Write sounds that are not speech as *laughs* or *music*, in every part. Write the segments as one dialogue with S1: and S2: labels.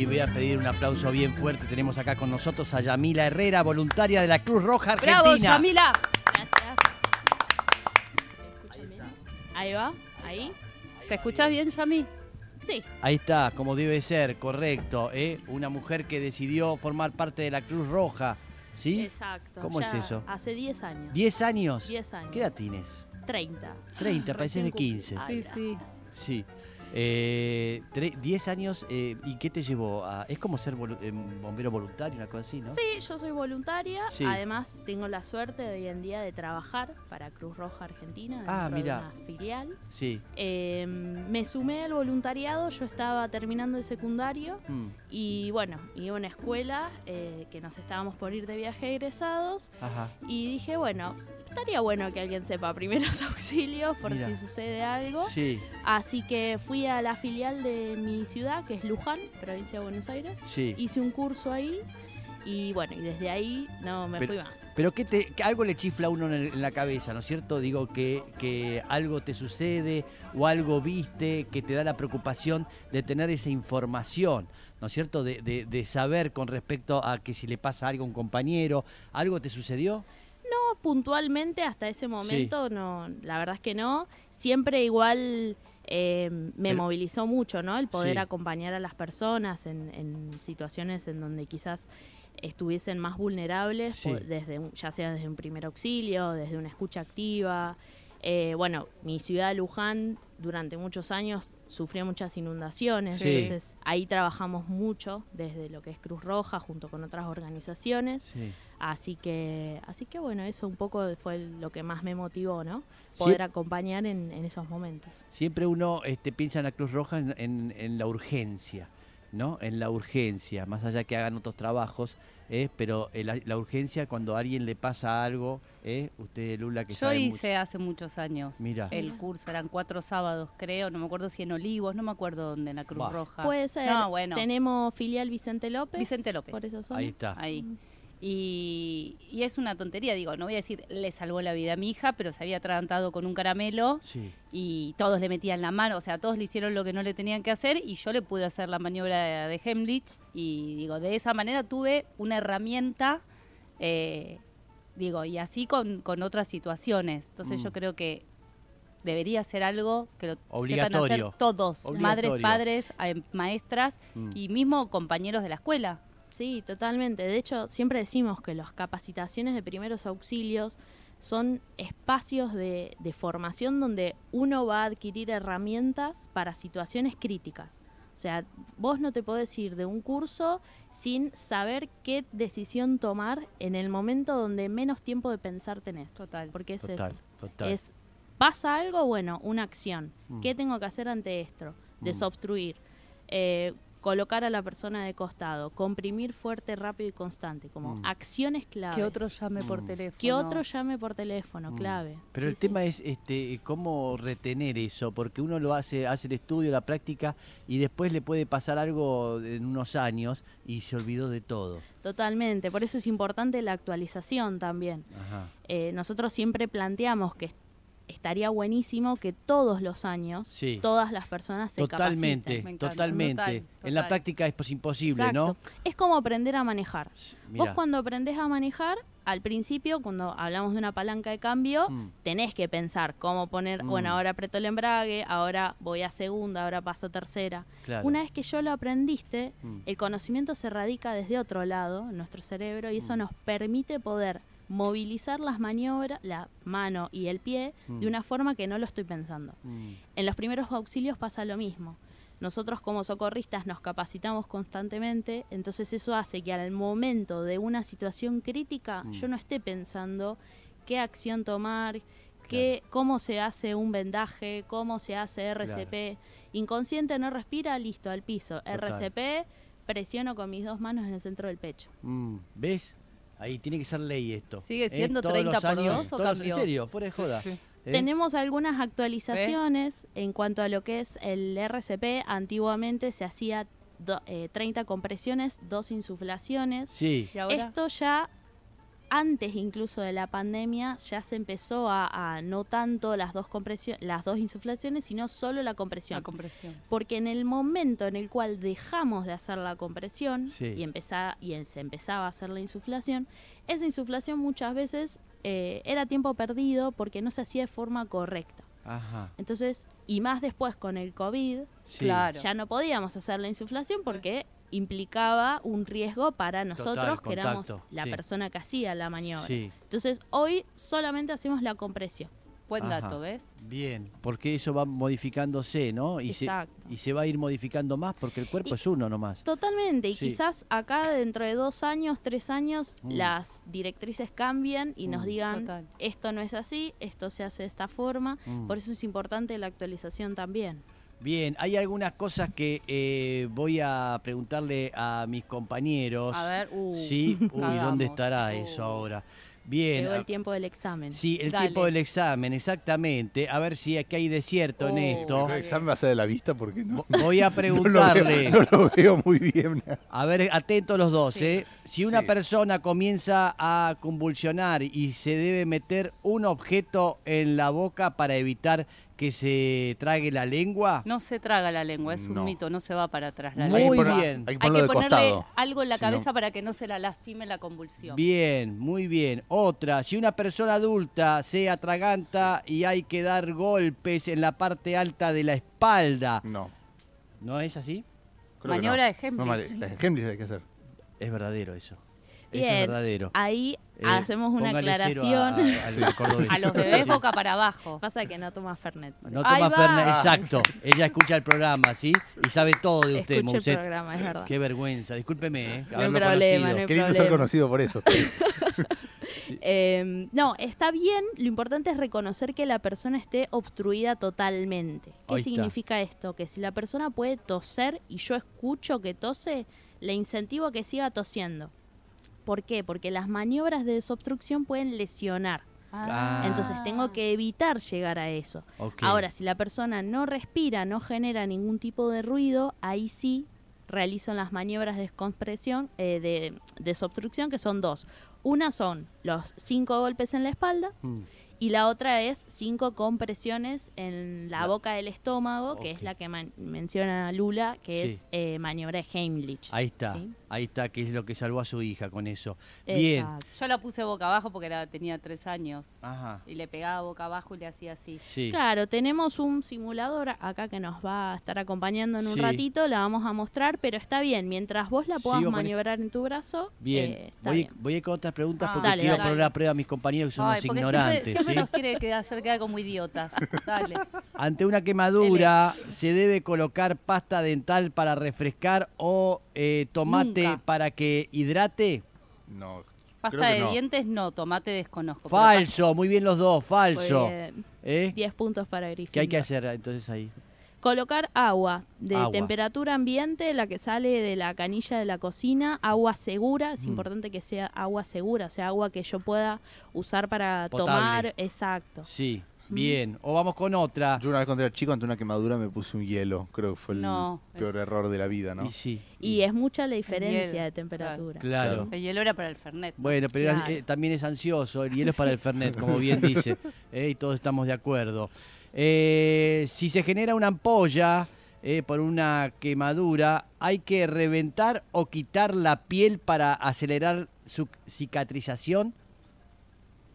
S1: Y voy a pedir un aplauso bien fuerte. Tenemos acá con nosotros a Yamila Herrera, voluntaria de la Cruz Roja Argentina.
S2: ¡Bravo, Yamila! Gracias. Ahí va, ahí. ¿Te escuchás bien, Yami? Sí.
S1: Ahí está, como debe ser, correcto. ¿eh? Una mujer que decidió formar parte de la Cruz Roja. ¿Sí?
S2: Exacto.
S1: ¿Cómo es eso?
S2: Hace 10 años.
S1: ¿10 años?
S2: 10 años.
S1: ¿Qué edad tienes?
S2: 30.
S1: 30, pareces de 15.
S2: Ay,
S3: Sí, sí.
S1: Sí. Eh, tre- 10 años, eh, ¿y qué te llevó a...? Es como ser volu- eh, bombero voluntario, una cosa así, ¿no?
S2: Sí, yo soy voluntaria.
S1: Sí.
S2: Además, tengo la suerte de hoy en día de trabajar para Cruz Roja Argentina.
S1: Ah,
S2: dentro de
S1: mira.
S2: una filial.
S1: Sí.
S2: Eh, me sumé al voluntariado, yo estaba terminando el secundario
S1: Mm,
S2: y bueno, iba a una escuela eh, que nos estábamos por ir de viaje egresados
S1: Ajá.
S2: y dije, bueno, estaría bueno que alguien sepa primeros *laughs* auxilios por
S1: Mira.
S2: si sucede algo.
S1: Sí,
S2: Así que fui a la filial de mi ciudad, que es Luján, provincia de Buenos Aires.
S1: sí.
S2: Hice un curso ahí y bueno, y desde ahí no me
S1: Pero-
S2: fui más.
S1: Pero que, te, que algo le chifla a uno en, el- en la cabeza, ¿no es cierto? Digo que, que algo te sucede o algo viste que te da la preocupación de tener esa información, ¿no es cierto? De, de- de saber con respecto a que si le pasa algo a un compañero, ¿algo te sucedió?
S2: No, puntualmente hasta ese momento, no, la verdad es que no. Siempre igual eh, me
S1: Pero-
S2: movilizó mucho, ¿no? El poder
S1: Sí.
S2: acompañar a las personas en, en situaciones en donde quizás estuviesen más vulnerables,
S1: Sí.
S2: po- desde un- ya sea desde un primer auxilio, desde una escucha activa. Eh, bueno, mi ciudad, Luján, durante muchos años sufrió muchas inundaciones,
S1: Sí.
S2: entonces ahí trabajamos mucho desde lo que es Cruz Roja junto con otras organizaciones.
S1: Sí.
S2: Así que, así que bueno, eso un poco fue lo que más me motivó, ¿no? Poder
S1: Sie-
S2: acompañar en, en esos momentos.
S1: Siempre uno este, piensa en la Cruz Roja en, en- en la urgencia, ¿no? En la urgencia, más allá que hagan otros trabajos, ¿eh? pero eh, la, la urgencia cuando a alguien le pasa algo, ¿eh? usted Lula que
S3: Yo
S1: sabe mucho.
S3: hice hace muchos años
S1: Mira.
S3: el curso, eran cuatro sábados, creo, no me acuerdo si en Olivos, no me acuerdo dónde, en la Cruz
S1: Bah.
S3: Roja.
S2: Puede ser.
S3: No, bueno.
S2: Tenemos filial Vicente López.
S3: Vicente López.
S2: Por eso son.
S1: Ahí está.
S3: Ahí. Y, y es una tontería, digo, no voy a decir le salvó la vida a mi hija, pero se había atragantado con un caramelo
S1: Sí.
S3: y todos le metían la mano, o sea, todos le hicieron lo que no le tenían que hacer y yo le pude hacer la maniobra de, de Hemlich y digo, de esa manera tuve una herramienta, eh, digo, y así con, con otras situaciones. Entonces
S1: Mm.
S3: yo creo que debería ser algo que lo sepan hacer todos, madres, padres, eh, maestras
S1: Mm.
S3: y mismo compañeros de la escuela.
S2: Sí, totalmente. De hecho, siempre decimos que las capacitaciones de primeros auxilios son espacios de, de formación donde uno va a adquirir herramientas para situaciones críticas. O sea, vos no te podés ir de un curso sin saber qué decisión tomar en el momento donde menos tiempo de pensar tenés.
S3: Total.
S2: Porque es
S1: Total,
S2: eso.
S1: total.
S2: Es, pasa algo, bueno, una acción.
S1: Mm.
S2: ¿Qué tengo que hacer ante esto?
S1: Mm.
S2: Desobstruir. Eh, colocar a la persona de costado. Comprimir fuerte, rápido y constante. Como
S1: Mm.
S2: acciones clave.
S3: Que otro llame por
S1: Mm.
S3: teléfono.
S2: Que otro llame por teléfono,
S1: Mm.
S2: clave.
S1: Pero
S2: Sí,
S1: el
S2: sí.
S1: tema es este cómo retener eso, porque uno lo hace, hace el estudio, la práctica, y después le puede pasar algo en unos años y se olvidó de todo.
S2: Totalmente. Por eso es importante la actualización también.
S1: Ajá.
S2: Eh, nosotros siempre planteamos que estaría buenísimo que todos los años
S1: Sí.
S2: todas las personas se
S1: Totalmente,
S2: capaciten.
S1: Totalmente.
S3: Total,
S1: En la práctica es pues imposible, ¿no?
S2: Es como aprender a manejar.
S1: Mirá.
S2: Vos cuando aprendés a manejar, al principio, cuando hablamos de una palanca de cambio,
S1: Mm.
S2: tenés que pensar cómo poner,
S1: Mm.
S2: bueno, ahora aprieto el embrague, ahora voy a segunda, ahora paso a tercera.
S1: Claro.
S2: Una vez que yo lo aprendiste,
S1: Mm.
S2: el conocimiento se radica desde otro lado, en nuestro cerebro, y eso nos permite poder movilizar las maniobras, la mano y el pie,
S1: Mm.
S2: de una forma que no lo estoy pensando.
S1: Mm.
S2: En los primeros auxilios pasa lo mismo. Nosotros como socorristas nos capacitamos constantemente, entonces eso hace que al momento de una situación crítica
S1: Mm.
S2: yo no esté pensando qué acción tomar, qué, cómo se hace un vendaje, cómo se hace RCP. Inconsciente no respira, listo, al piso.
S1: Total.
S2: RCP, presiono con mis dos manos en el centro del pecho.
S1: Mm. ¿Ves? Ahí tiene que ser ley esto.
S3: ¿Sigue
S1: ¿Eh?
S3: siendo
S1: Todos
S3: 30
S1: los
S3: por
S1: años,
S3: dos o
S1: todos-
S3: cambió?
S1: En serio, fuera de joda.
S4: Sí, sí.
S1: ¿Eh?
S2: Tenemos algunas actualizaciones en cuanto a lo que es el RCP. Antiguamente se hacía do- eh, 30 compresiones, dos insuflaciones.
S1: Sí.
S3: ¿Y ahora?
S2: Esto ya antes incluso de la pandemia ya se empezó a, a no tanto las dos las dos insuflaciones, sino solo la compresión.
S3: La compresión.
S2: Porque en el momento en el cual dejamos de hacer la compresión
S1: Sí.
S2: y, empezá- y se empezaba a hacer la insuflación, esa insuflación muchas veces eh, era tiempo perdido porque no se hacía de forma correcta.
S1: Ajá.
S2: Entonces, y más después con el COVID,
S1: Sí.
S3: Claro.
S2: ya no podíamos hacer la insuflación porque implicaba un riesgo para nosotros, que éramos la
S1: sí.
S2: persona que hacía la maniobra.
S1: Sí.
S2: Entonces, hoy solamente hacemos la compresión.
S3: Buen
S1: Ajá.
S3: dato, ¿ves?
S1: Bien, porque eso va modificándose, ¿no? Y se,
S2: Exacto.
S1: y se va a ir modificando más porque el cuerpo
S2: Y-
S1: es uno nomás.
S2: Totalmente, y
S1: Sí.
S2: quizás acá dentro de dos años, tres años,
S1: Mm.
S2: las directrices cambien y nos
S1: Mm.
S2: digan,
S3: Total.
S2: esto no es así, esto se hace de esta forma,
S1: Mm.
S2: por eso es importante la actualización también.
S1: Bien, hay algunas cosas que eh, voy a preguntarle a mis compañeros.
S3: A ver, uh,
S1: Sí, uy, *laughs* ¿dónde estará
S3: Uh.
S1: eso ahora? Bien,
S2: Llegó el tiempo del examen.
S1: sí, el
S3: Dale.
S1: tiempo del examen, exactamente. A ver si aquí hay desierto en
S3: Oh,
S1: esto.
S4: El examen va a ser de la vista porque no,
S1: Vo- Voy a *laughs*
S4: no lo,
S1: preguntarle.
S4: veo, *laughs* no lo veo muy bien.
S1: A ver, atentos los dos,
S3: Sí.
S1: ¿eh? Si una
S4: Sí.
S1: persona comienza a convulsionar y se debe meter un objeto en la boca para evitar que se trague la lengua.
S3: No se traga la lengua, es un
S4: No.
S3: mito, no se va para atrás la
S1: Muy
S3: lengua.
S4: poner-
S1: bien.
S4: Hay que
S3: ponerle
S4: costado.
S3: algo en la
S4: Si no-
S3: cabeza para que no se la lastime la convulsión.
S1: Bien, muy bien. Otra, si una persona adulta se atraganta y hay que dar golpes en la parte alta de la espalda,
S4: No.
S1: ¿no es así?
S4: creo
S3: Maniobra
S4: no.
S3: de Heimlich.
S4: No, la hay que hacer.
S1: Es verdadero eso. Eso
S2: Bien.
S1: es verdadero.
S2: Ahí
S1: Eh,
S2: hacemos una aclaración.
S1: a- *laughs*
S3: los bebés
S1: Sí.
S3: boca para abajo.
S2: Pasa que no toma Fernet.
S1: No.
S3: Ahí
S1: toma
S3: va.
S1: Fernet, exacto. Ella escucha el programa, ¿sí? Y sabe todo de usted,
S2: Escuche el
S1: Mousset.
S2: programa, es verdad.
S1: Qué vergüenza, discúlpeme, ¿eh?
S2: No hay problema, no hay
S4: Qué lindo ser conocido por eso. *laughs*
S2: Eh, no, está bien. Lo importante es reconocer que la persona esté obstruida totalmente. ¿Qué
S1: Ahí está.
S2: significa esto? Que si la persona puede toser y yo escucho que tose, le incentivo a que siga tosiendo. ¿Por qué? Porque las maniobras de desobstrucción pueden lesionar.
S1: Ah.
S2: Entonces tengo que evitar llegar a eso. Ahora, si la persona no respira, no genera ningún tipo de ruido, ahí sí realizan las maniobras de descompresión, eh, de desobstrucción, que son dos. Una son los cinco golpes en la espalda
S1: Mm.
S2: Y la otra es cinco compresiones en la
S1: La-
S2: boca del estómago, que es la que menciona Lula, que
S1: Sí.
S2: es eh, maniobra de Heimlich.
S1: Ahí está,
S2: ¿sí?
S1: ahí está, que es lo que salvó a su hija con eso. Bien.
S2: Exacto.
S3: Yo la puse boca abajo porque era- tenía tres años.
S1: Ajá,
S3: Y le pegaba boca abajo y le hacía así.
S1: sí.
S2: Claro, tenemos un simulador acá que nos va a estar acompañando en un
S1: Sí.
S2: ratito, la vamos a mostrar, pero está bien, mientras vos la puedas maniobrar en tu brazo,
S1: Bien.
S2: eh, está
S1: voy,
S2: bien.
S1: voy a ir con otras preguntas
S3: Ah.
S1: porque
S2: Dale,
S1: quiero
S2: dale.
S1: poner a prueba a mis compañeros que son
S3: Ay,
S1: unos ignorantes.
S3: siempre, siempre
S1: ¿sí?
S3: nos quiere que- hacer quedar como idiotas. Dale.
S1: Ante una quemadura, ¿se debe colocar pasta dental para refrescar o eh, tomate
S3: Nunca.
S1: para que hidrate?
S4: No.
S3: Pasta
S4: creo que
S3: de
S4: no.
S3: dientes no, tomate desconozco.
S1: Falso, muy bien los dos, falso.
S2: Bien.
S1: ¿Eh?
S2: 10 puntos para Gryffindor.
S1: ¿Qué hay que hacer entonces ahí?
S2: Colocar agua de
S1: Agua.
S2: temperatura ambiente, la que sale de la canilla de la cocina, agua segura, es
S1: Mm.
S2: importante que sea agua segura, o sea, agua que yo pueda usar para
S1: Potable.
S2: tomar, exacto.
S1: Sí, bien. O vamos con otra.
S4: Yo una vez cuando era chico, ante una quemadura, me puse un hielo. Creo que fue el
S3: No,
S4: peor error de la vida, ¿no?
S1: Y sí,
S2: Y es mucha la diferencia de temperatura.
S1: claro.
S3: El hielo era para el Fernet. ¿no?
S1: Bueno, pero
S2: Claro.
S1: eh, también es ansioso, el hielo es para el Fernet, como bien dice, *laughs* eh, y todos estamos de acuerdo. Eh, si se genera una ampolla eh, por una quemadura, ¿hay que reventar o quitar la piel para acelerar su cicatrización?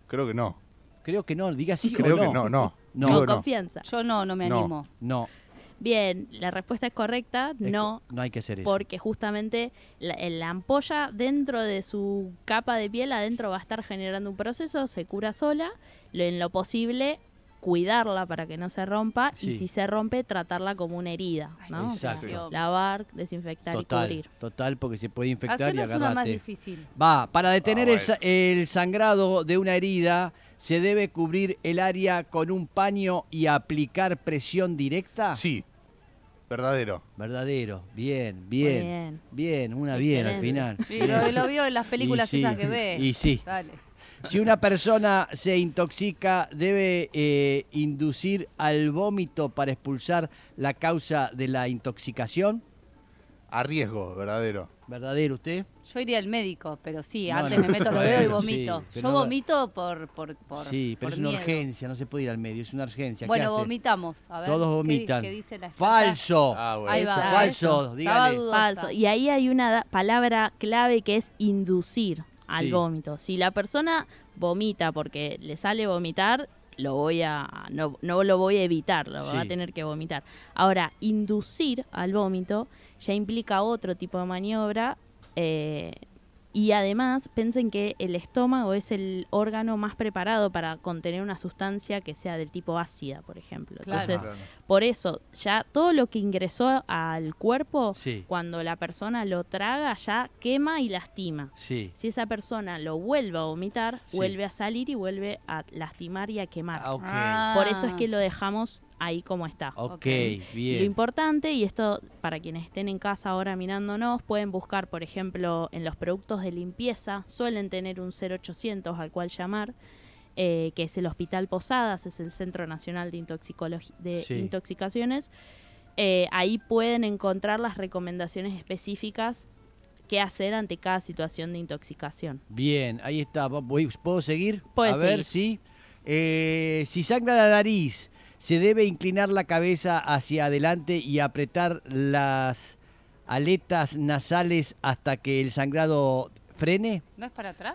S4: Creo que no.
S1: Creo que no, diga sí
S4: Creo
S1: o no.
S4: que no, no.
S1: No.
S4: No.
S2: confianza.
S3: Yo no, no me
S4: No.
S3: animo.
S1: No,
S2: Bien, la respuesta es correcta, no,
S1: no hay que hacer eso.
S2: porque justamente la, la ampolla dentro de su capa de piel adentro va a estar generando un proceso, se cura sola, lo, en lo posible cuidarla para que no se rompa
S1: Sí.
S2: y si se rompe tratarla como una herida, ¿no? O sea,
S1: Exacto.
S2: lavar, desinfectar y cubrir.
S1: total, porque se puede infectar y
S3: Hacernos una más difícil.
S1: Va, para detener
S4: bueno.
S1: sa- el sangrado de una herida, ¿se debe cubrir el área con un paño y aplicar presión directa?
S4: Sí. Verdadero.
S1: Verdadero, bien, bien,
S2: bien.
S1: bien, una bien al final.
S3: Lo, lo vio en las películas
S1: Y sí,
S3: esas que ve.
S1: y sí.
S3: Dale.
S1: Si una persona se intoxica, ¿debe eh, inducir al vómito para expulsar la causa de la intoxicación?
S4: A riesgo, verdadero.
S1: ¿Verdadero usted?
S3: Yo iría al médico, pero sí,
S1: No,
S3: antes
S1: no,
S3: me meto *laughs* los dedos y vomito.
S1: sí,
S3: Yo
S1: no-
S3: vomito por, por, por
S1: sí, pero
S3: por
S1: es una
S3: miedo.
S1: urgencia, no se puede ir al medio, es una urgencia. ¿Qué
S3: Bueno,
S1: hace?
S3: vomitamos. A ver,
S1: Todos
S3: ¿qué-
S1: vomitan.
S3: ¿qué, dice la experta?
S1: Falso.
S4: Ah, bueno.
S3: Ahí va.
S2: Esa-
S1: Falso, dígale.
S2: Falso. Y ahí hay una palabra clave que es inducir al
S1: Sí.
S2: vómito. Si la persona vomita porque le sale vomitar, lo voy a no, no lo voy a evitar, lo va a tener que vomitar. Ahora, inducir al vómito ya implica otro tipo de maniobra eh, y además piensen que el estómago es el órgano más preparado para contener una sustancia que sea del tipo ácida, por ejemplo.
S3: Claro.
S2: Entonces,
S4: Claro.
S2: por eso, ya todo lo que ingresó al cuerpo,
S1: Sí,
S2: cuando la persona lo traga, ya quema y lastima.
S1: sí.
S2: Si esa persona lo vuelve a vomitar,
S1: Sí.
S2: vuelve a salir y vuelve a lastimar y a quemar.
S1: Ah.
S3: Ah.
S2: Por eso es que lo dejamos ahí como está.
S1: ok,
S3: ok.
S2: Y lo
S1: bien.
S2: importante, y esto para quienes estén en casa ahora mirándonos, pueden buscar, por ejemplo, en los productos de limpieza, suelen tener un 0800 al cual llamar, eh, que es el Hospital Posadas, es el Centro Nacional de, Intoxicologi- de
S1: Sí.
S2: Intoxicaciones. Eh, ahí pueden encontrar las recomendaciones específicas que hacer ante cada situación de intoxicación.
S1: Bien, ahí está. ¿Puedo seguir?
S2: Puede
S1: A ver,
S2: seguir.
S1: sí. Eh, si sangra la nariz, ¿se debe inclinar la cabeza hacia adelante y apretar las aletas nasales hasta que el sangrado frene?
S3: ¿No es para atrás?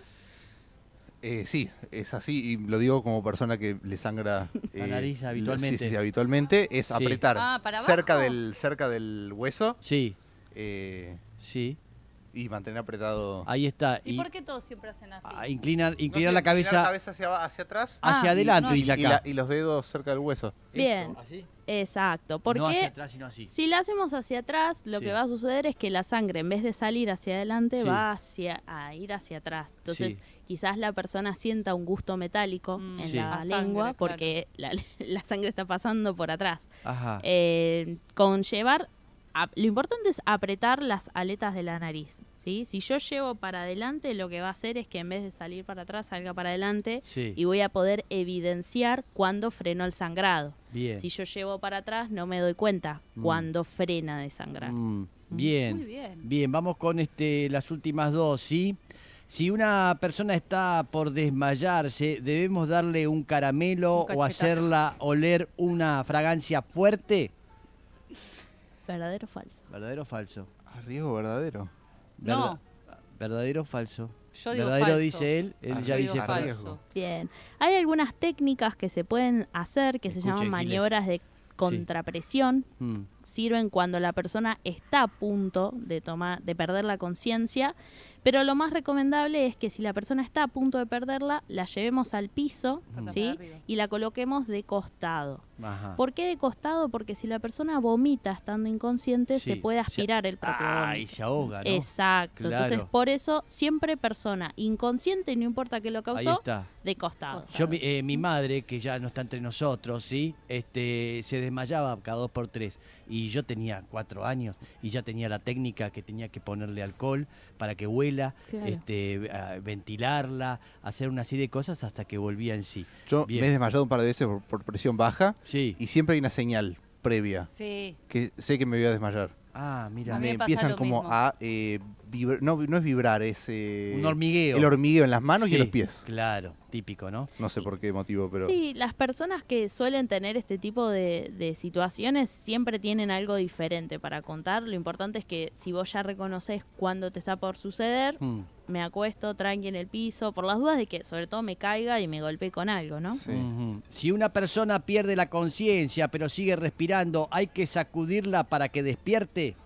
S4: Eh, sí, es así, y lo digo como persona que le sangra *laughs*
S1: La
S4: eh,
S1: nariz habitualmente.
S4: Sí, sí, sí, habitualmente es
S1: Sí.
S4: apretar
S3: Ah, ¿para
S4: cerca
S3: abajo?
S4: del cerca del hueso
S1: Sí,
S4: eh,
S1: sí.
S4: Y mantener apretado.
S1: Ahí está.
S3: ¿Y, por qué todos siempre hacen así?
S1: ah, inclinar, inclinar la cabeza
S4: la cabeza hacia, hacia atrás
S1: hacia
S3: Ah,
S1: adelante,
S3: no,
S4: y,
S1: acá.
S4: la- y los dedos cerca del hueso.
S2: Bien.
S1: ¿así?
S2: Exacto. Porque
S1: No hacia atrás, sino así.
S2: Si la hacemos hacia atrás, lo
S1: Sí.
S2: que va a suceder es que la sangre, en vez de salir hacia adelante,
S1: Sí.
S2: va hacia, a ir hacia atrás. Entonces,
S1: Sí.
S2: quizás la persona sienta un gusto metálico
S3: Mm.
S2: en
S1: Sí.
S2: la
S3: La sangre,
S2: lengua
S3: claro.
S2: porque la, *laughs* la sangre está pasando por atrás.
S1: Ajá.
S2: Eh, con llevar, lo importante es apretar las aletas de la nariz. ¿sí? Si yo llevo para adelante, lo que va a hacer es que en vez de salir para atrás, salga para adelante
S1: sí.
S2: y voy a poder evidenciar cuando frenó el sangrado.
S1: Bien.
S2: Si yo llevo para atrás, no me doy cuenta
S1: Mm.
S2: cuando frena de sangrar.
S1: Mm, bien.
S3: Muy bien.
S1: Bien, vamos con este las últimas dos, ¿sí? Si una persona está por desmayarse, ¿debemos darle un caramelo
S3: Un
S1: o hacerla oler una fragancia fuerte?
S2: ¿Verdadero o falso?
S1: ¿Verdadero o falso?
S4: A riesgo verdadero.
S3: No.
S1: ¿Verdadero o falso?
S3: Yo digo
S1: ¿Verdadero
S3: falso.
S1: dice él? Él
S4: Ah,
S1: ya dice falso.
S4: riesgo.
S2: Bien. Hay algunas técnicas que se pueden hacer que se llaman
S1: Giles.
S2: maniobras de contrapresión.
S1: Mm,
S2: Sirven cuando la persona está a punto de tomar, de perder la conciencia. Pero lo más recomendable es que si la persona está a punto de perderla, la llevemos al piso, ¿sí? Y la coloquemos de costado.
S1: Ajá.
S2: ¿Por qué de costado? Porque si la persona vomita estando inconsciente,
S1: Sí,
S2: se puede
S1: se-
S2: aspirar el propio
S1: Ah, y se ahoga, ¿no?
S2: Exacto. Entonces, por eso, siempre persona inconsciente, no importa qué lo
S1: Ahí
S2: causó,
S1: está.
S2: de costado.
S1: Yo, mi, eh, mi madre, que ya no está entre nosotros, ¿sí? Este, se desmayaba cada dos por tres. Y yo tenía cuatro años y ya tenía la técnica que tenía que ponerle alcohol para que huela,
S2: Claro.
S1: este, a- ventilarla, hacer una serie de cosas hasta que volvía en sí.
S4: Yo
S1: Bien.
S4: me he desmayado un par de veces por, por presión baja
S1: Sí.
S4: y siempre hay una señal previa
S3: Sí.
S4: que sé que me voy a desmayar.
S1: Ah, mira.
S3: A mí
S4: Me
S3: me pasa
S4: empiezan
S3: lo
S4: como
S3: mismo.
S4: a eh, no, no es vibrar, es eh,
S1: Un hormigueo.
S4: el hormigueo en las manos y en los pies.
S1: Claro, típico, ¿no?
S4: No sé por qué motivo, pero
S2: Sí, las personas que suelen tener este tipo de, de situaciones siempre tienen algo diferente para contar. Lo importante es que si vos ya reconoces cuándo te está por suceder,
S1: Mm,
S2: me acuesto tranqui en el piso, por las dudas de que sobre todo me caiga y me golpee con algo, ¿no?
S4: Sí.
S1: Si una persona pierde la conciencia pero sigue respirando, ¿hay que sacudirla para que despierte?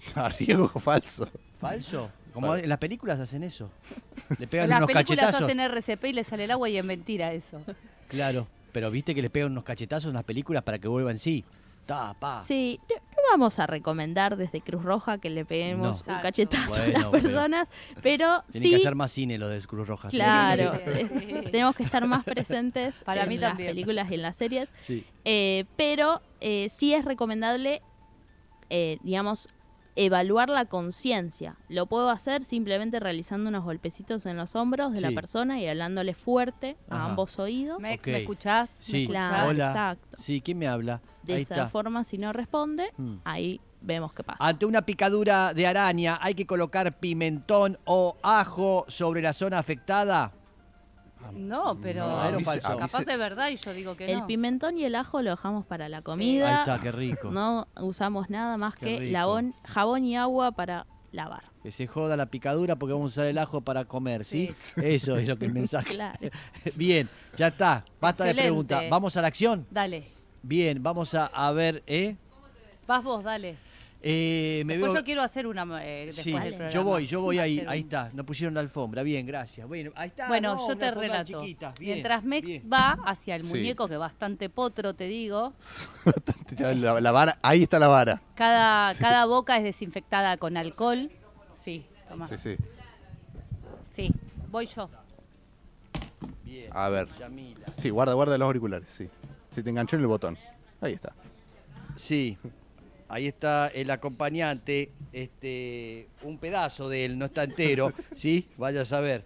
S1: *laughs*
S4: a riesgo falso.
S1: ¿Falso? Como en las películas hacen eso. Le
S3: En
S1: pegan
S3: las
S1: unos
S3: películas
S1: cachetazos.
S3: hacen RCP y le sale el agua y es mentira eso.
S1: Claro, pero viste que le pegan unos cachetazos en las películas para que vuelva en sí. Ta, pa.
S2: Sí, no no vamos a recomendar desde Cruz Roja que le peguemos
S1: No.
S2: un
S3: Exacto.
S2: cachetazo a
S1: Bueno,
S2: las
S1: pero-
S2: personas, pero
S1: Tienen que
S2: sí,
S1: hacer más cine los del Cruz Roja.
S2: claro, *laughs*
S3: Sí.
S2: eh, tenemos que estar más presentes
S3: Para
S2: en
S3: mí
S2: las
S3: también.
S2: películas y en las series.
S1: Sí.
S2: Eh, pero eh, sí es recomendable, eh, digamos, evaluar la conciencia. Lo puedo hacer simplemente realizando unos golpecitos en los hombros de la persona y hablándole fuerte
S1: Ajá.
S2: a ambos oídos.
S3: Mex,
S1: Ok.
S3: ¿me escuchás? ¿Me
S1: Sí,
S3: escuchás?
S2: Claro,
S1: hola.
S2: exacto.
S1: Sí, ¿quién me habla?
S2: De
S1: Ahí
S2: esa
S1: está.
S2: forma, si no responde,
S1: Mm.
S2: ahí vemos qué pasa.
S1: Ante una picadura de araña, ¿hay que colocar pimentón o ajo sobre la zona afectada?
S3: No, pero
S1: No,
S4: a mí se-
S1: falso.
S4: a mí
S3: capaz
S4: se-
S3: es verdad y yo digo que
S2: El
S3: no.
S2: pimentón y el ajo lo dejamos para la
S1: Ahí
S2: comida.
S1: está, qué rico.
S2: No usamos nada más
S1: Qué
S2: que
S1: rico.
S2: labón- jabón y agua para lavar.
S1: Que se joda la picadura porque vamos a usar el ajo para comer, ¿sí?
S3: Sí.
S1: Eso es lo que el mensaje. *laughs*
S2: Claro. *laughs*
S1: Bien, ya está. Basta de
S3: Excelente.
S1: preguntas. ¿Vamos a la acción?
S3: Dale,
S1: Bien, vamos a, a ver, ¿eh?
S3: vas vos, dale.
S1: Eh, me
S3: Después
S1: veo...
S3: yo quiero hacer una eh, después
S1: Sí,
S3: del programa.
S1: yo voy, yo voy ahí, ahí está, nos pusieron la alfombra, bien, gracias. Bueno, ahí está.
S3: Bueno,
S1: no,
S3: yo te relato.
S1: bien,
S3: Mientras Mex
S1: bien.
S3: va hacia el
S4: Sí.
S3: muñeco, que bastante potro, te digo, *laughs*
S4: La, la vara, ahí está la vara.
S3: cada, cada boca es desinfectada con alcohol. Sí, toma.
S4: Sí, sí.
S3: Sí, voy yo.
S1: Bien,
S4: A ver.
S1: Yamila.
S4: Sí, guarda, guarda los auriculares, sí. Se te enganchó en el botón. Ahí está.
S1: Sí, ahí está el acompañante, este, un pedazo de él, no está entero, *laughs* ¿sí? Vaya a saber.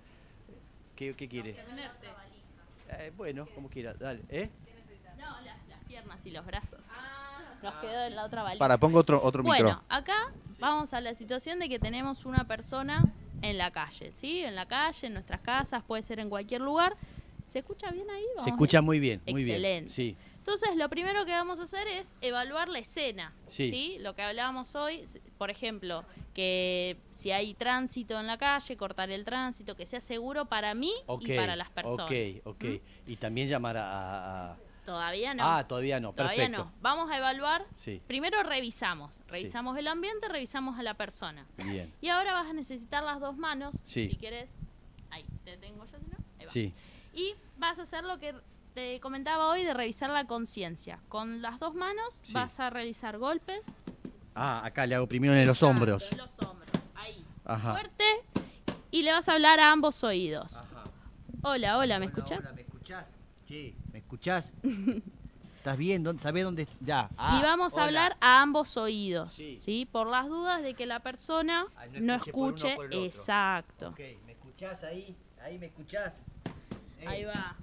S1: ¿Qué, qué quiere? Eh, bueno, como quiera, dale, ¿eh?
S2: No, las, las piernas y los brazos. Nos quedó en la otra valija.
S4: Para, pongo otro, otro
S2: Bueno,
S4: micro.
S2: acá vamos a la situación de que tenemos una persona en la calle, ¿sí? En la calle, en nuestras casas, puede ser en cualquier lugar. ¿Se escucha bien ahí?
S1: Se escucha muy bien, muy
S2: Excelente.
S1: bien. Sí,
S2: Entonces, lo primero que vamos a hacer es evaluar la escena.
S1: Sí.
S2: Lo que hablábamos hoy, por ejemplo, que si hay tránsito en la calle, cortar el tránsito, que sea seguro para mí y para las personas.
S1: Ok, ok. Y también llamar a...
S2: Todavía no.
S1: Ah, todavía no,
S2: Todavía
S1: perfecto.
S2: no. Vamos a evaluar.
S1: Sí,
S2: Primero revisamos. Revisamos el ambiente, revisamos a la persona.
S1: bien,
S2: Y ahora vas a necesitar las dos manos.
S1: Sí.
S2: Si quieres. Ahí, te tengo yo, si no. Ahí va.
S1: sí.
S2: Y vas a hacer lo que te comentaba hoy de revisar la conciencia. Con las dos manos
S1: Sí.
S2: vas a realizar golpes.
S1: Ah, acá le hago primero en los hombros.
S2: En los hombros. Ahí.
S1: Ajá.
S2: Fuerte. Y le vas a hablar a ambos oídos.
S1: Ajá.
S2: Hola, hola, ¿me escuchas?
S1: Hola, ¿me escuchás? Sí, ¿me escuchás? ¿Estás bien? ¿Dónde- ¿Sabés dónde? Ya. Ah,
S2: y vamos a
S1: hola.
S2: hablar a ambos oídos.
S1: Sí.
S2: Sí. Por las dudas de que la persona
S1: Ah,
S2: no
S1: no escuche por uno
S2: escuche.
S1: por otro.
S2: Exacto.
S1: ¿me escuchás ahí? ¿Ahí me escuchás? Eh,
S2: Ahí va.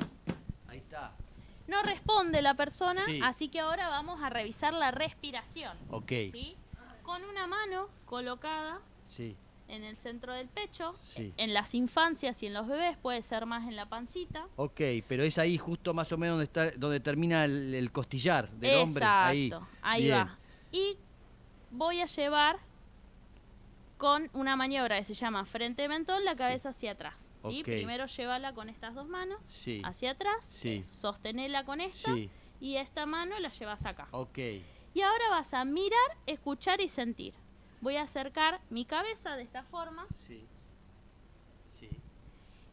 S1: Ahí.
S2: No responde la persona,
S1: Sí.
S2: así que ahora vamos a revisar la respiración.
S1: Ok,
S2: ¿sí? Con una mano colocada
S1: sí,
S2: en el centro del pecho.
S1: Sí.
S2: En las infancias y en los bebés puede ser más en la pancita.
S1: ok, pero es ahí justo más o menos donde está, donde termina el, el costillar del hombre. Ahí,
S2: Exacto, ahí,
S1: Bien.
S2: va. Y voy a llevar con una maniobra que se llama frente mentón la cabeza hacia atrás. ¿Sí? Primero llévala con estas dos manos
S1: Sí,
S2: hacia atrás,
S1: Sí.
S2: sostenela con esta y esta mano la llevas acá.
S1: ok,
S2: Y ahora vas a mirar, escuchar y sentir. Voy a acercar mi cabeza de esta forma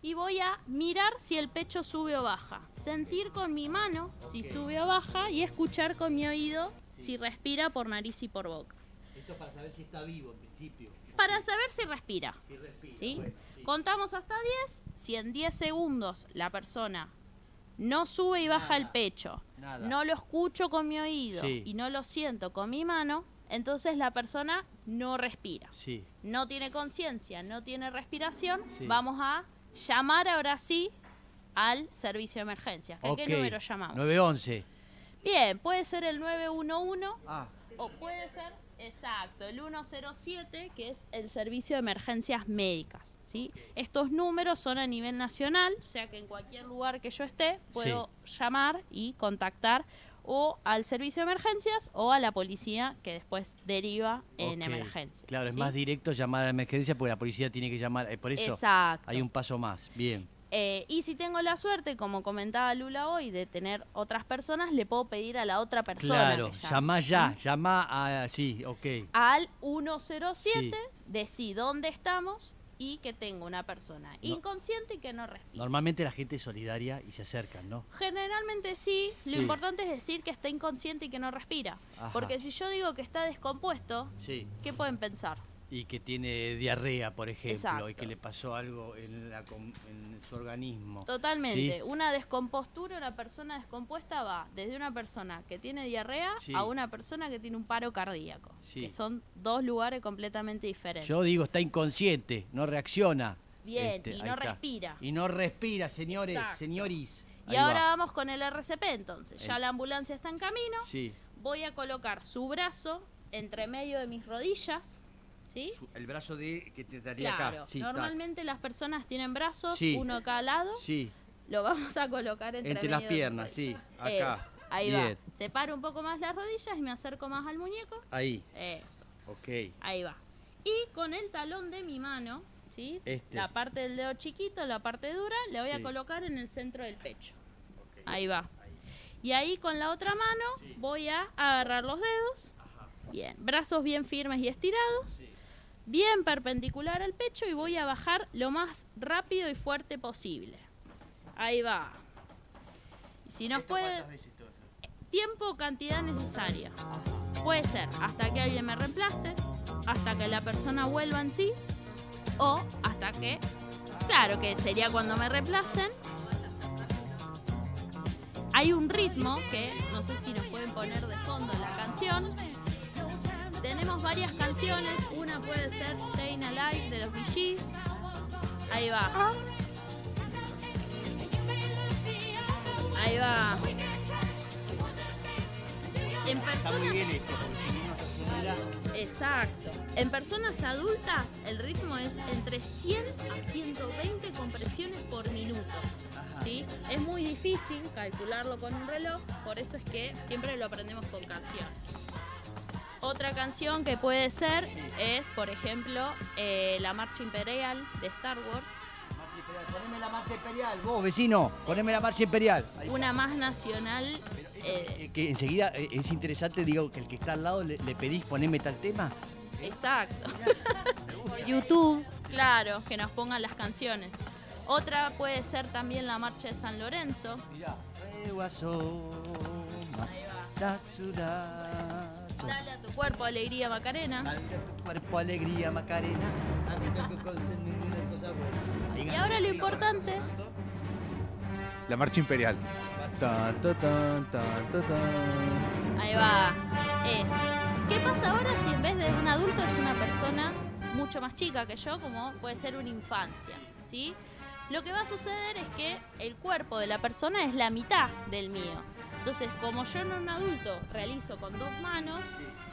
S2: y voy a mirar si el pecho sube o baja. Sentir con mi mano si sube o baja y escuchar con mi oído si respira por nariz y por boca.
S1: Esto es para saber si está vivo en principio.
S2: Para saber si respira.
S1: Si respira.
S2: ¿sí?
S1: bueno, sí.
S2: Contamos hasta 10. Si en 10 segundos la persona no sube y baja el pecho,
S1: Nada.
S2: no lo escucho con mi oído
S1: Sí.
S2: y no lo siento con mi mano, entonces la persona no respira.
S1: Sí,
S2: no tiene conciencia, no tiene respiración,
S1: Sí.
S2: vamos a llamar ahora sí al servicio de emergencias. ¿A qué número llamamos?
S1: 911.
S2: Bien, puede ser el 911
S1: Ah,
S2: o puede ser, exacto, el 107, que es el servicio de emergencias médicas. ¿sí? Estos números son a nivel nacional, o sea que en cualquier lugar que yo esté puedo llamar y contactar o al servicio de emergencias o a la policía que después deriva en
S1: ok.
S2: emergencia.
S1: Claro, es más directo llamar a la emergencia porque la policía tiene que llamar. eh, por eso
S2: Exacto.
S1: hay un paso más. Bien.
S2: Eh, y si tengo la suerte, como comentaba Lula hoy, de tener otras personas, le puedo pedir a la otra persona.
S1: Claro, llama ya,
S2: ¿sí?
S1: llama a. Sí, ok.
S2: Al 107,
S1: Sí.
S2: decí dónde estamos y que tengo una persona inconsciente y que no respira.
S1: Normalmente la gente es solidaria y se acercan, ¿no?
S2: Generalmente sí, lo
S1: Sí.
S2: importante es decir que está inconsciente y que no respira.
S1: Ajá.
S2: Porque si yo digo que está descompuesto,
S1: Sí.
S2: ¿qué pueden pensar?
S1: Y que tiene diarrea, por ejemplo, y que le pasó algo en, la en su organismo.
S2: Totalmente.
S1: Sí.
S2: Una descompostura, una persona descompuesta va desde una persona que tiene diarrea
S1: Sí.
S2: a una persona que tiene un paro cardíaco.
S1: Sí.
S2: Que son dos lugares completamente diferentes.
S1: Yo digo, está inconsciente, no reacciona.
S2: Bien,
S1: Este,
S2: y no
S1: está.
S2: respira.
S1: Y no respira, señores,
S2: Exacto.
S1: señoris.
S2: Y
S1: Ahí
S2: ahora
S1: va.
S2: vamos con el RCP entonces. Ya
S1: El-
S2: la ambulancia está en camino.
S1: Sí,
S2: Voy a colocar su brazo entre medio de mis rodillas, ¿sí?
S1: El brazo de que te daría
S2: Claro,
S1: acá. Sí, tac.
S2: normalmente las personas tienen brazos,
S1: Sí.
S2: uno a cada lado,
S1: Sí,
S2: lo vamos a colocar entre,
S1: entre las
S2: de
S1: piernas, sí. Acá.
S2: Eso, ahí
S1: Bien.
S2: va. Separo un poco más las rodillas y me acerco más al muñeco.
S1: Ahí.
S2: Eso,
S1: Ok.
S2: ahí va. Y con el talón de mi mano, ¿sí?
S1: Este.
S2: La parte del dedo chiquito, la parte dura, le voy
S1: Sí.
S2: a colocar en el centro del pecho. Ahí va. Y ahí con la otra mano voy a agarrar los dedos. Bien, brazos bien firmes y estirados. Bien perpendicular al pecho y voy a bajar lo más rápido y fuerte posible. Ahí va. Y si nos puede... Tiempo o cantidad necesaria. Puede ser hasta que alguien me reemplace, hasta que la persona vuelva en sí, o hasta que, claro que sería cuando me reemplacen. Hay un ritmo que no sé si nos pueden poner de fondo la canción. Tenemos varias canciones, una puede ser Staying Alive de los Gees. Ahí va. Ahí va. En
S1: Está muy
S2: personas
S1: bien esto, porque si no se acelera.
S2: Exacto. En personas adultas el ritmo es entre 100 a 120 compresiones por minuto. ¿sí? Es muy difícil calcularlo con un reloj, por eso es que siempre lo aprendemos con canción. Otra canción que puede ser es, por ejemplo, eh, la Marcha Imperial de Star Wars,
S1: Poneme la marcha imperial, vos vecino, poneme la marcha imperial.
S2: Una más nacional. eh,
S1: Eh, que enseguida es interesante, digo, que el que está al lado le, le pedís poneme tal tema.
S2: exacto. *laughs*
S3: YouTube.
S2: Claro, que nos pongan las canciones. Otra puede ser también la Marcha de San Lorenzo.
S1: Mirá.
S2: Ahí va. Dale a tu cuerpo alegría, Macarena.
S1: Dale a tu cuerpo alegría, Macarena.
S2: Y ahora lo importante,
S4: La marcha imperial.
S2: Ahí va, es, ¿qué pasa ahora si en vez de un adulto es una persona mucho más chica que yo, como puede ser una infancia, ¿sí? Lo que va a suceder es que el cuerpo de la persona es la mitad del mío. Entonces, como yo en un adulto realizo con dos manos,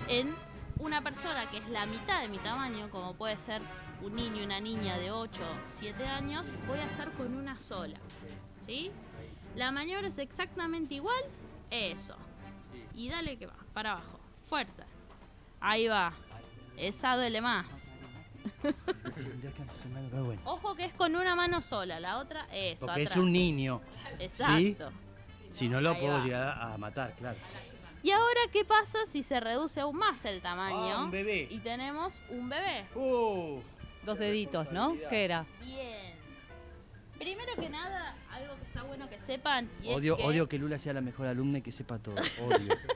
S2: en una persona que es la mitad de mi tamaño, como puede ser un niño y una niña de 8 o 7 años, voy a hacer con una sola. ¿Sí? La maniobra es exactamente igual, eso. Y dale que va, para abajo, fuerte. Ahí va. Esa duele más. *laughs* Ojo que es con una mano sola, la otra, eso,
S1: Porque es un niño.
S2: Exacto.
S1: Si no lo
S2: Ahí
S1: puedo
S2: va.
S1: llegar a matar, claro.
S2: Y ahora, ¿qué pasa si se reduce aún más el
S1: Ah,
S2: tamaño?
S1: un bebé.
S2: y tenemos un bebé.
S1: Uh,
S3: Dos deditos, ¿no? ¿Qué era?
S2: Bien. Primero que nada, algo que está bueno que sepan. Y
S1: odio,
S2: es que
S1: odio que Lula sea la mejor alumna y que sepa todo. Odio. *laughs*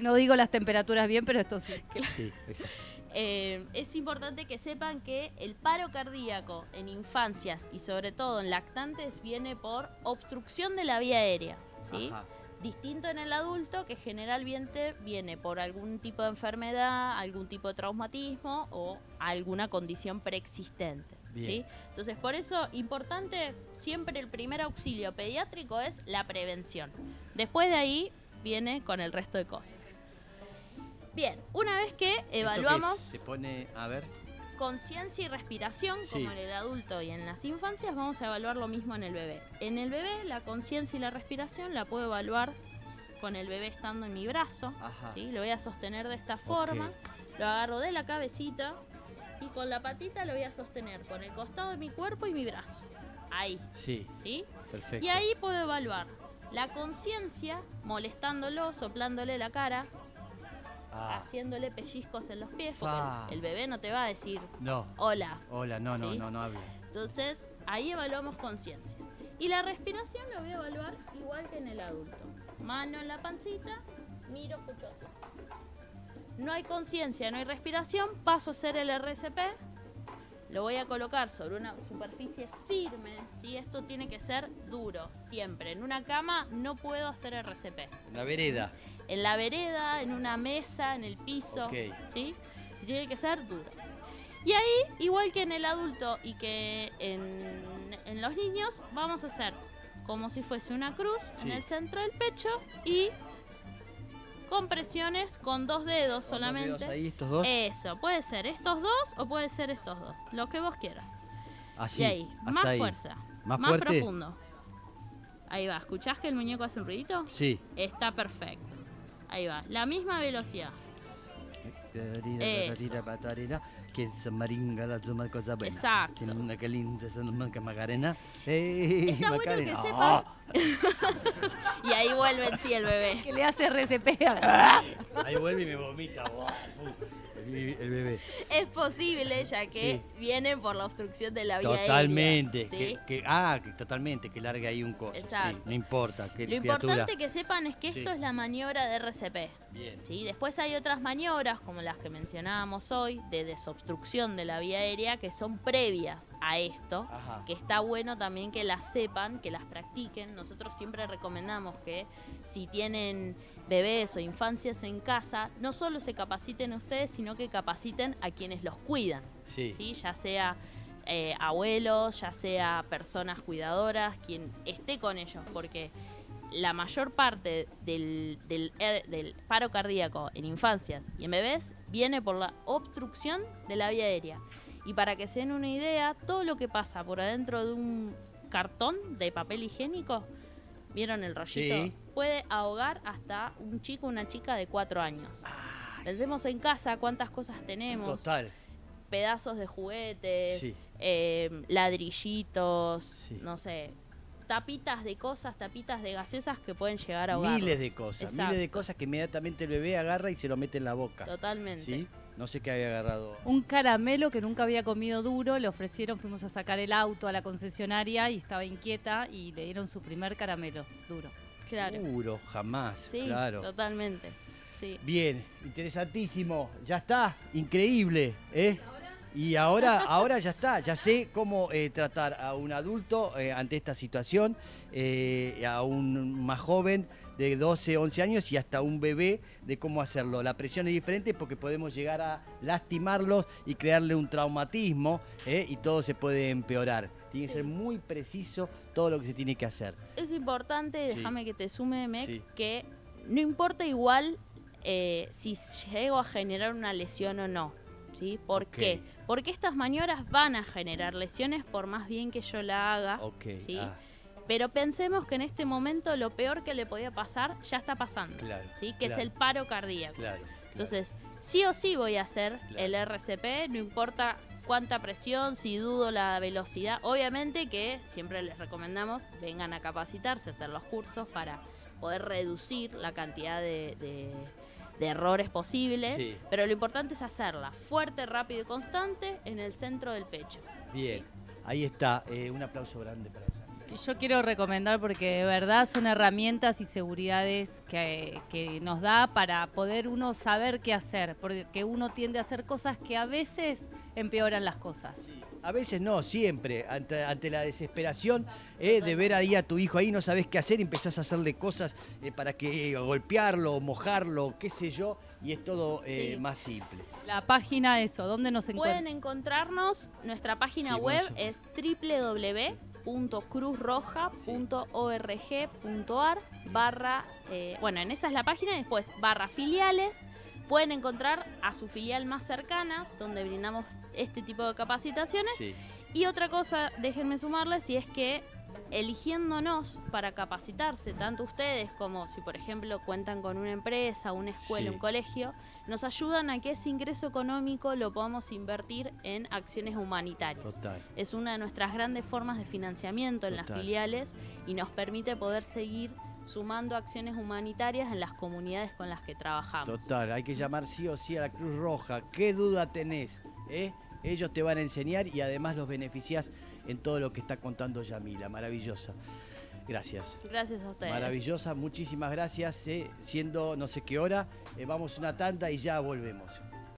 S3: No digo las temperaturas bien, pero esto sí.
S1: Sí, exacto.
S2: Eh, es importante que sepan que el paro cardíaco en infancias y sobre todo en lactantes viene por obstrucción de la vía aérea. ¿sí?
S1: Ajá.
S2: Distinto en el adulto que generalmente viene por algún tipo de enfermedad, algún tipo de traumatismo o alguna condición preexistente. ¿sí? Entonces, por eso, importante, siempre el primer auxilio pediátrico es la prevención. Después de ahí viene con el resto de cosas. Bien, una vez que evaluamos
S1: Se pone, a ver.
S2: conciencia y respiración,
S1: Sí.
S2: como en el adulto y en las infancias, vamos a evaluar lo mismo en el bebé. En el bebé, la conciencia y la respiración la puedo evaluar con el bebé estando en mi brazo. ¿sí? Lo voy a sostener de esta forma. Lo agarro de la cabecita y con la patita lo voy a sostener con el costado de mi cuerpo y mi brazo. Ahí,
S1: Sí,
S2: ¿sí?
S1: perfecto.
S2: Y ahí puedo evaluar la conciencia molestándolo, soplándole la cara,
S1: Ah,
S2: haciéndole pellizcos en los pies, porque
S1: Fa.
S2: el, el bebé no te va a decir
S1: no.
S2: hola.
S1: Hola, no, no,
S2: ¿Sí?
S1: no, no hablo.
S2: Entonces, ahí evaluamos conciencia. Y la respiración lo voy a evaluar igual que en el adulto. Mano en la pancita, miro, escucho. No hay conciencia, no hay respiración, paso a hacer el RCP. Lo voy a colocar sobre una superficie firme, ¿sí? Esto tiene que ser duro, siempre. En una cama no puedo hacer RCP.
S1: La vereda.
S2: En la vereda, en una mesa, en el piso,
S1: Ok.
S2: ¿sí? Tiene que ser duro. Y ahí, igual que en el adulto y que en, en los niños, vamos a hacer como si fuese una cruz
S1: Sí.
S2: en el centro del pecho y con presiones con dos dedos
S1: Con dos
S2: solamente.
S1: dedos ahí, estos dos.
S2: Eso, puede ser estos dos o puede ser estos dos, lo que vos quieras.
S1: Así.
S2: y ahí, más
S1: ahí.
S2: fuerza,
S1: ¿Más
S2: más, profundo. Ahí va, ¿escuchás que el muñeco hace un ruidito?
S1: Sí.
S2: Está perfecto. Ahí va, la misma velocidad. Eso.
S1: Que se maringa la zuma cosa buena.
S2: Exacto.
S1: Tiene una que linda, se nos que Macarena. ¡Ey,
S2: Está bueno
S1: Macarena!
S2: que
S1: ¡Ah! *laughs*
S2: Y ahí vuelve en sí el bebé.
S3: Que le hace RCP.
S1: Ahí vuelve y me vomita. El bebé.
S2: Es posible, ya que
S1: Sí.
S2: vienen por la obstrucción de la vía
S1: Totalmente.
S2: aérea. ¿sí?
S1: Que, que- ah, que totalmente, que largue ahí un coso. Sí, no importa. Que
S2: Lo
S1: criatura.
S2: importante que sepan es que esto es la maniobra de RCP.
S1: Bien.
S2: ¿sí? Después hay otras maniobras, como las que mencionábamos hoy, de desobstrucción de la vía aérea, que son previas a esto.
S1: Ajá.
S2: que está bueno también que las sepan, que las practiquen. Nosotros siempre recomendamos que si tienen bebés o infancias en casa, no solo se capaciten ustedes, sino que capaciten a quienes los cuidan,
S1: Sí.
S2: ¿sí? ya sea eh, abuelos, ya sea personas cuidadoras, quien esté con ellos, porque la mayor parte del, del, er- del paro cardíaco en infancias y en bebés viene por la obstrucción de la vía aérea. Y para que se den una idea, todo lo que pasa por adentro de un cartón de papel higiénico, ¿vieron el rollito?
S1: Sí.
S2: Puede ahogar hasta un chico o una chica de cuatro años.
S1: Ay,
S2: Pensemos en casa cuántas cosas tenemos,
S1: Total.
S2: pedazos de juguetes,
S1: Sí.
S2: eh, ladrillitos,
S1: Sí.
S2: no sé, tapitas de cosas, tapitas de gaseosas que pueden llegar a ahogar.
S1: Miles de cosas. Miles de cosas que inmediatamente el bebé agarra y se lo mete en la boca.
S2: Totalmente.
S1: ¿Sí? No sé qué había agarrado.
S3: Un caramelo que nunca había comido duro, le ofrecieron, fuimos a sacar el auto a la concesionaria y estaba inquieta y le dieron su primer caramelo duro.
S2: Claro.
S1: Seguro, jamás.
S2: sí,
S1: claro.
S2: totalmente. Sí.
S1: Bien, interesantísimo. Ya está, increíble, ¿eh? Y ahora, ahora ya está, ya sé cómo eh, tratar a un adulto eh, ante esta situación, eh, a un más joven de 12, 11 años y hasta un bebé de cómo hacerlo. La presión es diferente porque podemos llegar a lastimarlos y crearle un traumatismo y todo se puede empeorar. Tiene que
S2: Sí.
S1: ser muy preciso todo lo que se tiene que hacer.
S2: Es importante,
S1: Sí.
S2: déjame que te sume, Mex,
S1: Sí.
S2: que no importa igual eh, si llego a generar una lesión o no. ¿Sí? ¿Por qué? Porque estas maniobras van a generar lesiones por más bien que yo la haga.
S1: Ok.
S2: ¿sí?
S1: ah,
S2: Pero pensemos que en este momento lo peor que le podía pasar ya está pasando.
S1: claro.
S2: ¿sí? Que
S1: claro,
S2: es el paro cardíaco.
S1: Claro.
S2: Entonces, sí o sí voy a hacer el RCP, no importa cuánta presión, si dudo la velocidad. Obviamente que siempre les recomendamos vengan a capacitarse, hacer los cursos para poder reducir la cantidad de, de- de errores posibles.
S1: Sí.
S2: Pero lo importante es hacerla fuerte, rápido y constante en el centro del pecho.
S1: Bien, ahí está. eh, un aplauso grande para ella.
S3: Y Yo quiero recomendar porque de verdad son herramientas y seguridades que, que nos da para poder uno saber qué hacer, porque uno tiende a hacer cosas que a veces empeoran las cosas.
S1: A veces no, siempre, ante, ante la desesperación eh, de ver ahí a tu hijo ahí, no sabes qué hacer y empezás a hacerle cosas eh, para que golpearlo, mojarlo, qué sé yo, y es todo eh,
S2: Sí.
S1: más simple.
S3: La página, eso, ¿dónde nos
S2: Pueden
S3: encuentran?
S2: encontrarnos, nuestra página
S1: Sí,
S2: web es www.cruzroja.org.ar barra, eh, bueno, en esa es la página, después barra filiales, pueden encontrar a su filial más cercana, donde brindamos este tipo de capacitaciones.
S1: Sí.
S2: Y otra cosa, déjenme sumarles, si es que eligiéndonos para capacitarse, tanto ustedes como si por ejemplo cuentan con una empresa, una escuela,
S1: Sí.
S2: un colegio, nos ayudan a que ese ingreso económico lo podamos invertir en acciones humanitarias.
S1: Total.
S2: Es una de nuestras grandes formas de financiamiento en las filiales y nos permite poder seguir sumando acciones humanitarias en las comunidades con las que trabajamos.
S1: Total, hay que llamar sí o sí a la Cruz Roja. ¿Qué duda tenés? eh? Ellos te van a enseñar y además los beneficias en todo lo que está contando Yamila. Maravillosa. Gracias.
S2: Gracias a ustedes.
S1: Maravillosa, muchísimas gracias. eh, Siendo no sé qué hora, eh, vamos una tanda y ya volvemos.